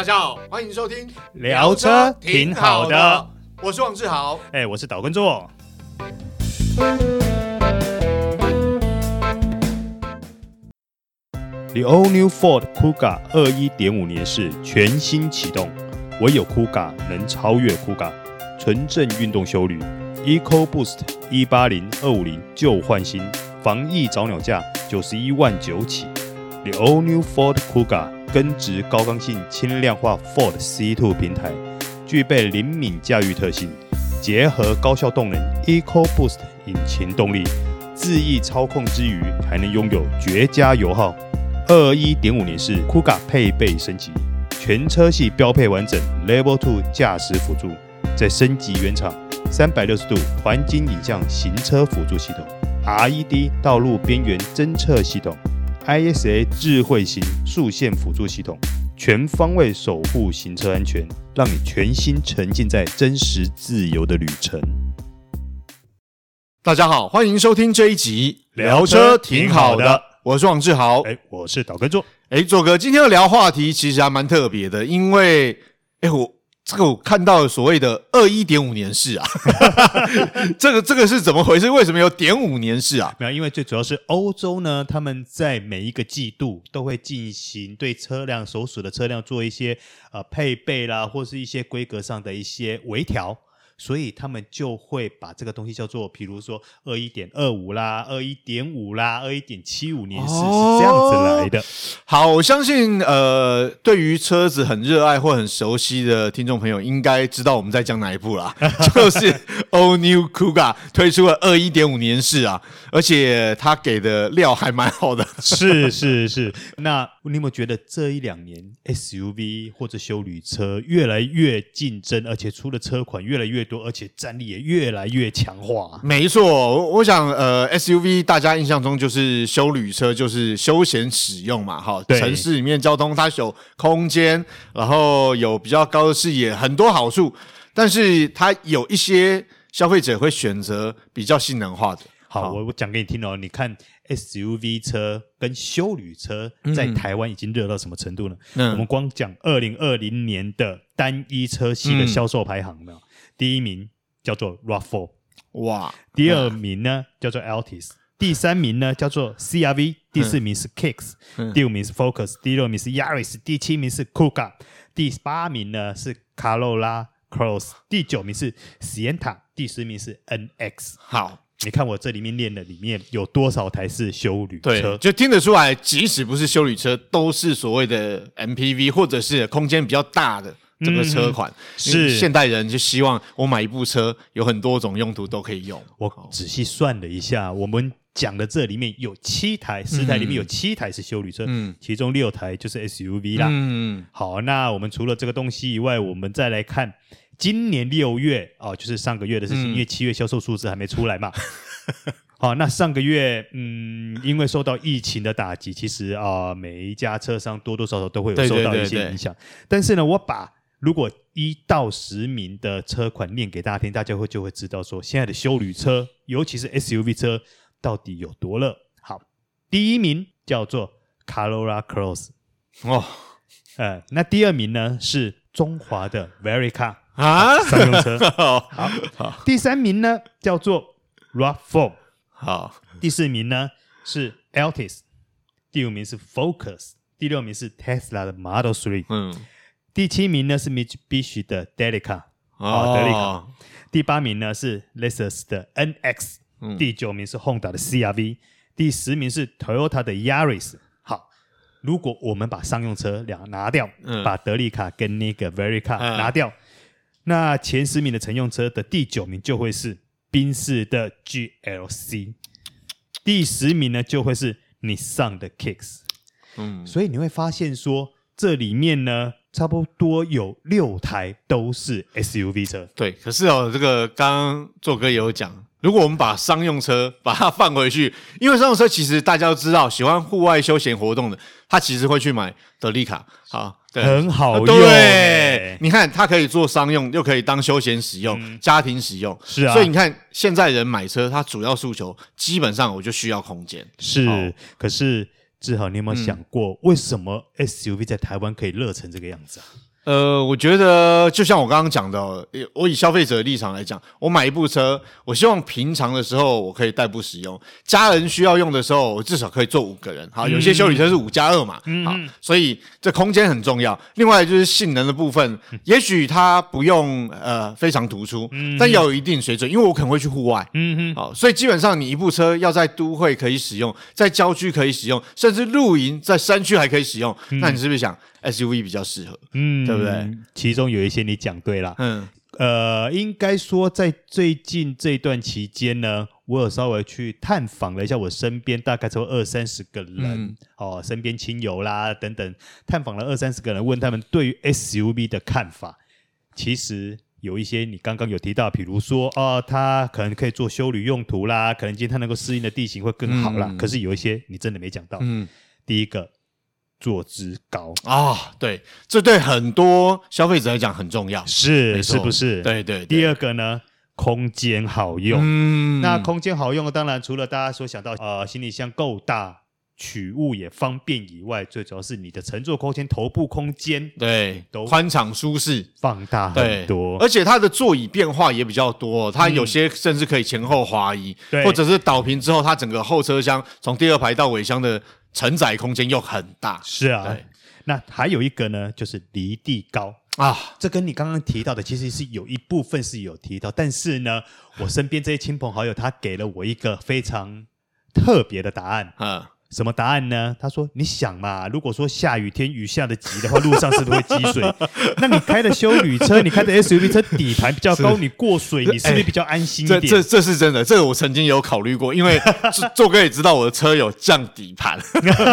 大家好，欢迎收听聊车挺好的，我是王志豪，哎，我是岛根座。The all new Ford Kuga 二一点五年式全新启动，唯有 Kuga 能超越 Kuga，纯正运动修旅，Eco Boost 一八零二五零旧换新，防疫早鸟价九十一万九起。The all new Ford Kuga 根植高刚性轻量化 Ford C2 平台，具备灵敏驾驭特性，结合高效动能 Eco Boost 引擎动力，恣意操控之余，还能拥有绝佳油耗。二一点五年式 Kuga 配备升级，全车系标配完整 Level Two 驾驶辅助，再升级原厂三百六十度环景影像行车辅助系统，RED 道路边缘侦测系统，ISA 智慧型速线辅助系统，全方位守护行车安全，让你全心沉浸在真实自由的旅程。大家好，欢迎收听这一集聊车挺好的。我是王志豪，哎，我是导根座，哎，座哥，今天要聊话题其实还蛮特别的，因为，哎，我这个我看到所谓的二一点五年式啊，这个这个是怎么回事？为什么有点五年式啊？没有，因为最主要是欧洲呢，他们在每一个季度都会进行对车辆所属的车辆做一些呃配备啦，或是一些规格上的一些微调。所以他们就会把这个东西叫做，比如说二一点二五啦，二一点五啦，二一点七五年式是这样子来的。哦、好，我相信呃，对于车子很热爱或很熟悉的听众朋友，应该知道我们在讲哪一部啦，就是 All New Kuga 推出了二一点五年式啊，而且他给的料还蛮好的。是是是，那你有没有觉得这一两年 SUV 或者休旅车越来越竞争，而且出的车款越来越多？而且战力也越来越强化。没错，我我想，呃，SUV 大家印象中就是休旅车，就是休闲使用嘛，哈。城市里面交通它有空间，然后有比较高的视野，很多好处。但是它有一些消费者会选择比较性能化的。好，我我讲给你听哦。你看 SUV 车跟休旅车在台湾已经热到什么程度呢？嗯。我们光讲二零二零年的单一车系的销售排行，有没有？嗯第一名叫做 RAV4，哇！第二名呢叫做 Altis，第三名呢叫做 CRV，第四名是 Kicks，第五名是 Focus，第六名是 Yaris，第七名是 Kuga，第八名呢是 Corolla Cross，第九名是 Sienta，第十名是 NX。好，你看我这里面练的里面有多少台是修旅车？对，就听得出来，即使不是修旅车，都是所谓的 MPV 或者是空间比较大的。这个车款、嗯、是现代人就希望我买一部车有很多种用途都可以用。我仔细算了一下，我们讲的这里面有七台，十台里面有七台是修理车，嗯，其中六台就是 SUV 啦。嗯，好，那我们除了这个东西以外，我们再来看今年六月哦，就是上个月的事情，嗯、因为七月销售数字还没出来嘛。好，那上个月，嗯，因为受到疫情的打击，其实啊、呃，每一家车商多多少少都会有受到一些影响。对对对对，但是呢，我把如果一到十名的车款念给大家听，大家会就会知道说，现在的修旅车，尤其是 SUV 车，到底有多热。好，第一名叫做 Corolla Cross，哦，呃，那第二名呢是中华的 Verica 啊，商用车。好，好，第三名呢叫做 RAV4，好，第四名呢是 Altis，第五名是 Focus，第六名是 Tesla 的 Model 3。嗯。第七名呢是 Mitsubishi 的 Delica，哦，德利卡。第八名呢是 Lexus 的 NX，嗯，第九名是 Honda 的 CRV，第十名是 Toyota 的 Yaris。好，如果我们把商用车两拿掉，嗯，把德利卡跟那个 Verica 拿掉，嗯，那前十名的乘用车的第九名就会是宾士的 GLC，第十名呢就会是 Nissan 的 Kicks。嗯，所以你会发现说这里面呢。差不多有六台都是 SUV 车，对。可是哦，这个刚刚做哥也有讲，如果我们把商用车把它放回去，因为商用车其实大家都知道，喜欢户外休闲活动的，他其实会去买德利卡，好，对，很好用。对，你看它可以做商用，又可以当休闲使用、嗯、家庭使用，是啊。所以你看现在人买车，他主要诉求基本上我就需要空间，是。可是。志豪，你有没有想过，为什么 SUV 在台湾可以热成这个样子啊？呃，我觉得就像我刚刚讲的，我以消费者的立场来讲，我买一部车，我希望平常的时候我可以代步使用，家人需要用的时候，我至少可以坐五个人。好，有些修理车是五加二嘛，嗯、好，所以这空间很重要。另外就是性能的部分，嗯、也许它不用呃非常突出，嗯、但要有一定水准，因为我可能会去户外，嗯哼，好，所以基本上你一部车要在都会可以使用，在郊区可以使用，甚至露营在山区还可以使用，嗯、那你是不是想？SUV 比较适合，嗯，对不对？其中有一些你讲对了，嗯，呃，应该说在最近这段期间呢，我有稍微去探访了一下我身边大概超过二三十个人，嗯、哦，身边亲友啦等等，探访了二三十个人，问他们对于 SUV 的看法。其实有一些你刚刚有提到，比如说哦，它可能可以做修旅用途啦，可能今天它能够适应的地形会更好啦。嗯、可是有一些你真的没讲到，嗯，第一个。坐姿高啊、哦，对，这对很多消费者来讲很重要，是是不是？对，对对。第二个呢，空间好用。嗯，那空间好用，当然除了大家所想到，呃，行李箱够大，取物也方便以外，最主要是你的乘坐空间、头部空间，对，都宽敞舒适，放大很多。而且它的座椅变化也比较多，它有些甚至可以前后滑移，嗯、或者是倒平之后，它整个后车厢从第二排到尾箱的。承载空间又很大，是啊。那还有一个呢，就是离地高啊。这跟你刚刚提到的，其实是有一部分是有提到，但是呢，我身边这些亲朋好友，他给了我一个非常特别的答案。嗯。什么答案呢？他说：“你想嘛，如果说下雨天雨下的急的话，路上是不是会积水？那你开的休旅车，你开的 SUV 车底盘比较高，你过水你是不是比较安心一点？”这这这是真的，这个我曾经有考虑过，因为 做哥也知道我的车有降底盘，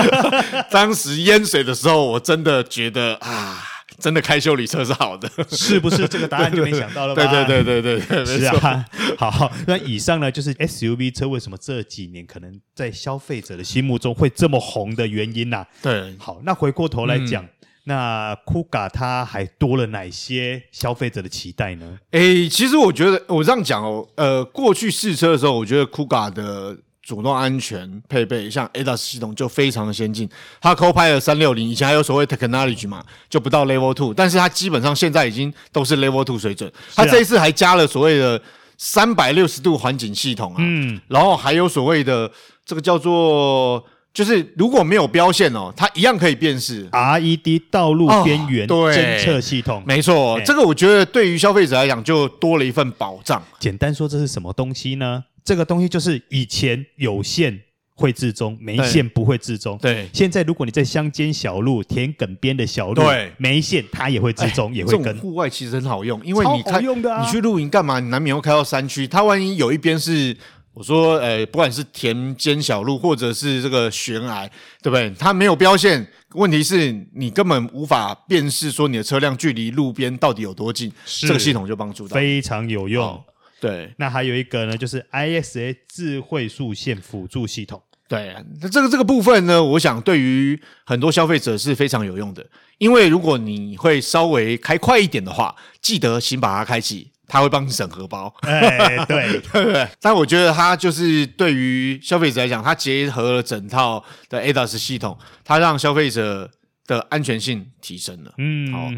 当时淹水的时候，我真的觉得啊。真的开修理车是好的，是不是？这个答案就没想到了吧？对对对对对，是啊。好，那以上呢，就是 SUV 车为什么这几年可能在消费者的心目中会这么红的原因呐、啊？对。好，那回过头来讲，嗯、那 Kuga 它还多了哪些消费者的期待呢？哎，其实我觉得我这样讲哦，呃，过去试车的时候，我觉得 Kuga 的。主动安全配备，像 ADAS 系统就非常的先进。它 Co-Pilot 三六零以前还有所谓 Technology 嘛，就不到 Level Two，但是它基本上现在已经都是 Level Two 水准。它这一次还加了所谓的三百六十度环景系统啊，嗯，然后还有所谓的这个叫做，就是如果没有标线哦，它一样可以辨识 RED 道路边缘侦测系统。没错，这个我觉得对于消费者来讲就多了一份保障。简单说，这是什么东西呢？这个东西就是以前有线会置中，没线不会置中。对，现在如果你在乡间小路、田埂边的小路，对，没线它也会置中，也会跟。户外其实很好用，因为你开你去露营干嘛？你难免会开到山区，它万一有一边是我说，呃，不管是田间小路或者是这个悬崖，对不对？它没有标线，问题是你根本无法辨识说你的车辆距离路边到底有多近。这个系统就帮助到，非常有用。对，那还有一个呢，就是 ISA 智慧数线辅助系统。对，那这个这个部分呢，我想对于很多消费者是非常有用的，因为如果你会稍微开快一点的话，记得先把它开启，它会帮你省荷包。哎，对，对不对？但我觉得它就是对于消费者来讲，它结合了整套的 ADAS 系统，它让消费者的安全性提升了。嗯，好。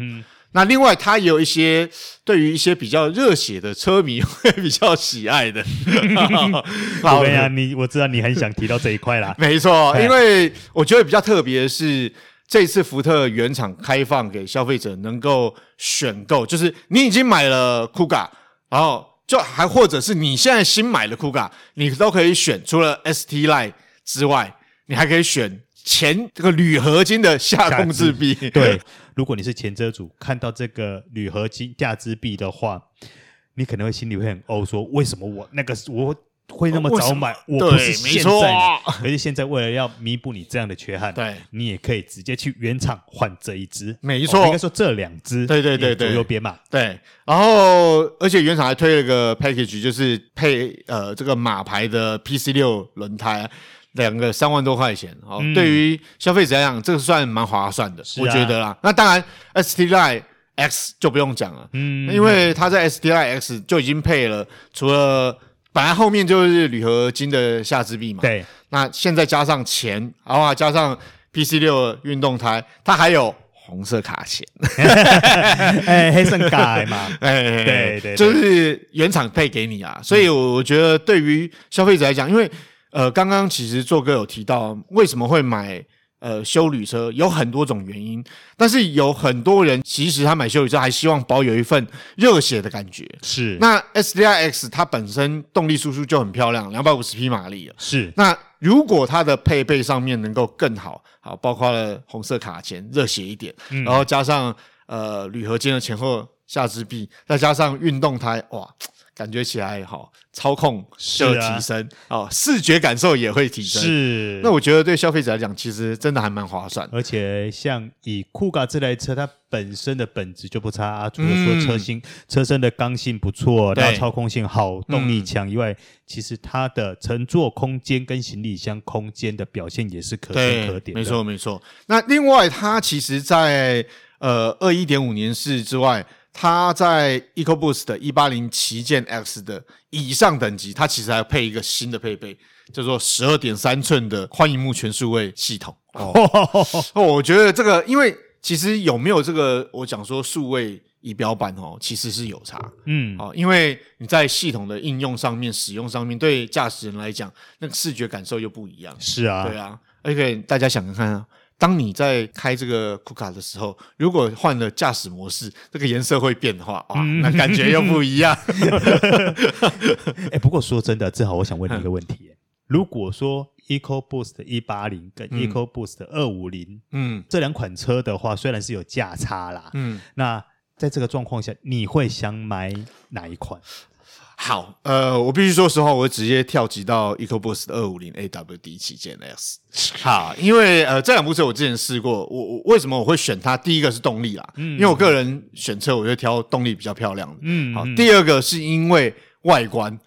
那另外，它也有一些对于一些比较热血的车迷 会比较喜爱的。好呀，你我知道你很想提到这一块啦。没错，因为我觉得比较特别的是，这次福特原厂开放给消费者能够选购，就是你已经买了 Kuga，然后就还或者是你现在新买了 Kuga，你都可以选，除了 ST Line 之外，你还可以选。前这个铝合金的下控制臂，对，如果你是前车主，看到这个铝合金架支臂的话，你可能会心里会很哦，说为什么我那个我会那么早买？我不是现在，可是现在为了要弥补你这样的缺憾，对，你也可以直接去原厂换这一只，没错，应该说这两只，对对对对，左右边嘛，对，然后而且原厂还推了个 package，就是配呃这个马牌的 PC 六轮胎。两个三万多块钱，哦，嗯、对于消费者来讲，这个算蛮划算的，啊、我觉得啦。那当然，ST Line X 就不用讲了，嗯，因为它在 ST Line X 就已经配了，除了本来后面就是铝合金的下支臂嘛，对，那现在加上前，然后加上 PC 六运动胎，它还有红色卡钳，哎，黑色卡嘛，哎，对对，就是原厂配给你啊。所以我觉得对于消费者来讲，因为呃，刚刚其实做哥有提到为什么会买。呃，修旅车有很多种原因，但是有很多人其实他买修旅车还希望保有一份热血的感觉。是，那 S D I X 它本身动力输出就很漂亮，两百五十匹马力了。是，那如果它的配备上面能够更好，好，包括了红色卡钳，热血一点，嗯、然后加上呃铝合金的前后下肢臂，再加上运动胎，哇！感觉起来好，操控就提升哦，视觉感受也会提升。是，那我觉得对消费者来讲，其实真的还蛮划算。而且像以酷咖这台车，它本身的本质就不差啊，除了说车型、车身的刚性不错，然后操控性好，动力强以外，其实它的乘坐空间跟行李箱空间的表现也是可圈可点。没错没错。那另外，它其实在呃二一点五年式之外。它在 EcoBoost 的一八零旗舰 X 的以上等级，它其实还配一个新的配备，叫做十二点三寸的宽银幕全数位系统。哦，哦，我觉得这个，因为其实有没有这个，我讲说数位仪表板哦，其实是有差。嗯，哦，因为你在系统的应用上面、使用上面，对驾驶人来讲，那个视觉感受又不一样。是啊，对啊，而且大家想看看啊。当你在开这个库卡的时候，如果换了驾驶模式，这个颜色会变的话，哇，那感觉又不一样。哎，不过说真的，正好，我想问你一个问题：如果说 EcoBoost 一八零跟 EcoBoost 二五零，嗯，这两款车的话，虽然是有价差啦，嗯，那在这个状况下，你会想买哪一款？好，呃，我必须说实话，我会直接跳级到 EcoBoost 二五零 AWD 旗舰 S。好，因为呃，这两部车我之前试过，我我为什么我会选它？第一个是动力啦，嗯，因为我个人选车，我就挑动力比较漂亮的，嗯，好，第二个是因为外观，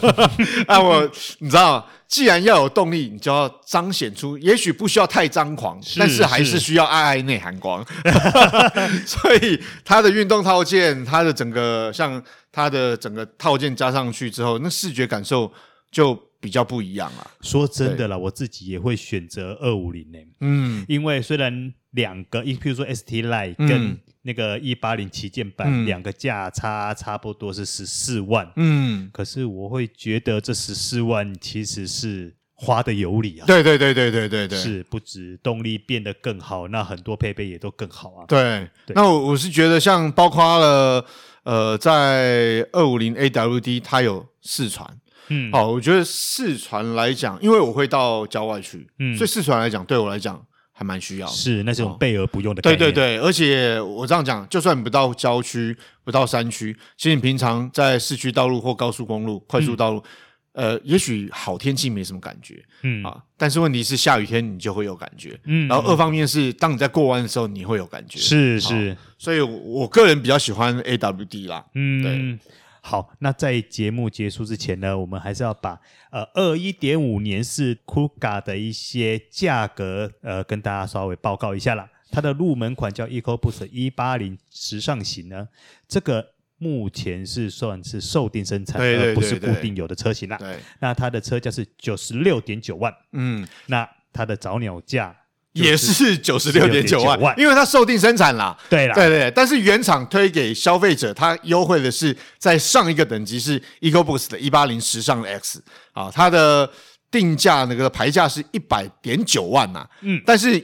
啊，我你知道，既然要有动力，你就要彰显出，也许不需要太张狂，是但是还是需要爱爱内涵光，所以它的运动套件，它的整个像。它的整个套件加上去之后，那视觉感受就比较不一样啊。说真的啦，我自己也会选择二五零呢。嗯，因为虽然两个，一譬如说 ST Line 跟那个一八零旗舰版两个价差差不多是十四万，嗯，可是我会觉得这十四万其实是花的有理啊。对对对对对对对，是不止动力变得更好，那很多配备也都更好啊。对，对那我我是觉得像包括了。呃，在二五零 AWD 它有四传，嗯，好，我觉得四传来讲，因为我会到郊外去，嗯，所以四传来讲对我来讲还蛮需要的，是那种备而不用的概念。对对对，而且我这样讲，就算你不到郊区，不到山区，其实你平常在市区道路或高速公路、快速道路。嗯。呃，也许好天气没什么感觉，嗯。啊，但是问题是下雨天你就会有感觉，嗯，然后二方面是当你在过弯的时候你会有感觉，是是，所以我个人比较喜欢 AWD 啦，嗯，对，好，那在节目结束之前呢，我们还是要把呃二一点五年式 Kuga 的一些价格呃跟大家稍微报告一下啦，它的入门款叫 EcoBoost 一八零时尚型呢，这个。目前是算是售定生产，而不是固定有的车型啦。对，那它的车价是九十六点九万，嗯，那它的早鸟价也是九十六点九万，因为它售定生产啦。对啦，对对，但是原厂推给消费者，它优惠的是在上一个等级是 EcoBoost 的一八零时尚 X 啊，它的定价那个牌价是一百点九万呐，嗯，但是。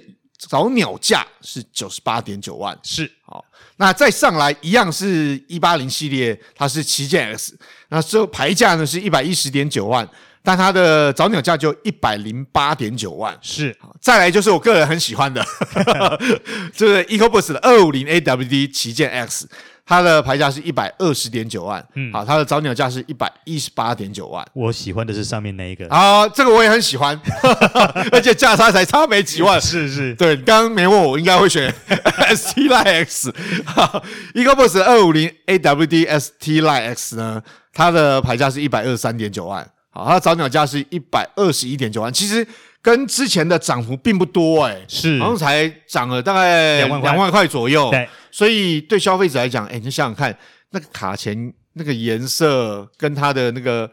早鸟价是九十八点九万，是。好，那再上来一样是一八零系列，它是旗舰 X，那这牌价呢是一百一十点九万，但它的早鸟价就一百零八点九万，是，再来就是我个人很喜欢的，就是 EcoBoost 的二五零 AWD 旗舰 X。它的牌价是一百二十点九万，嗯，好，它的早鸟价是一百一十八点九万。我喜欢的是上面那一个啊，这个我也很喜欢，而且价差才差没几万。是是，对，刚刚没问我，应该会选 ST Line X。EcoBoost 二五零 AWD ST Line X 呢，它的牌价是一百二十三点九万，好，它的早鸟价是一百二十一点九万。其实跟之前的涨幅并不多，欸，哎，是，好像才涨了大概两万块左右。对。所以对消费者来讲，哎，你想想看，那个卡钳那个颜色跟它的那个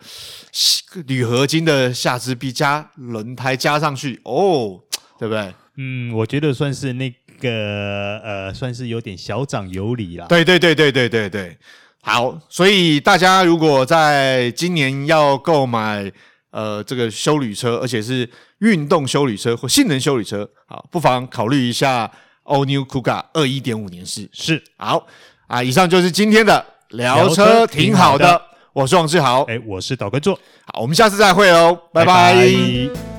铝合金的下支臂加轮胎加上去，哦，对不对？嗯，我觉得算是那个呃，算是有点小涨有理啦。对对对对对对对，好，所以大家如果在今年要购买呃这个休旅车，而且是运动修旅车或性能修旅车，好，不妨考虑一下 All New Kuga 二一点五年式。是，好啊，以上就是今天的聊车挺好的，我是王志豪，哎，我是导根座，好，我们下次再会哦，拜拜。拜拜。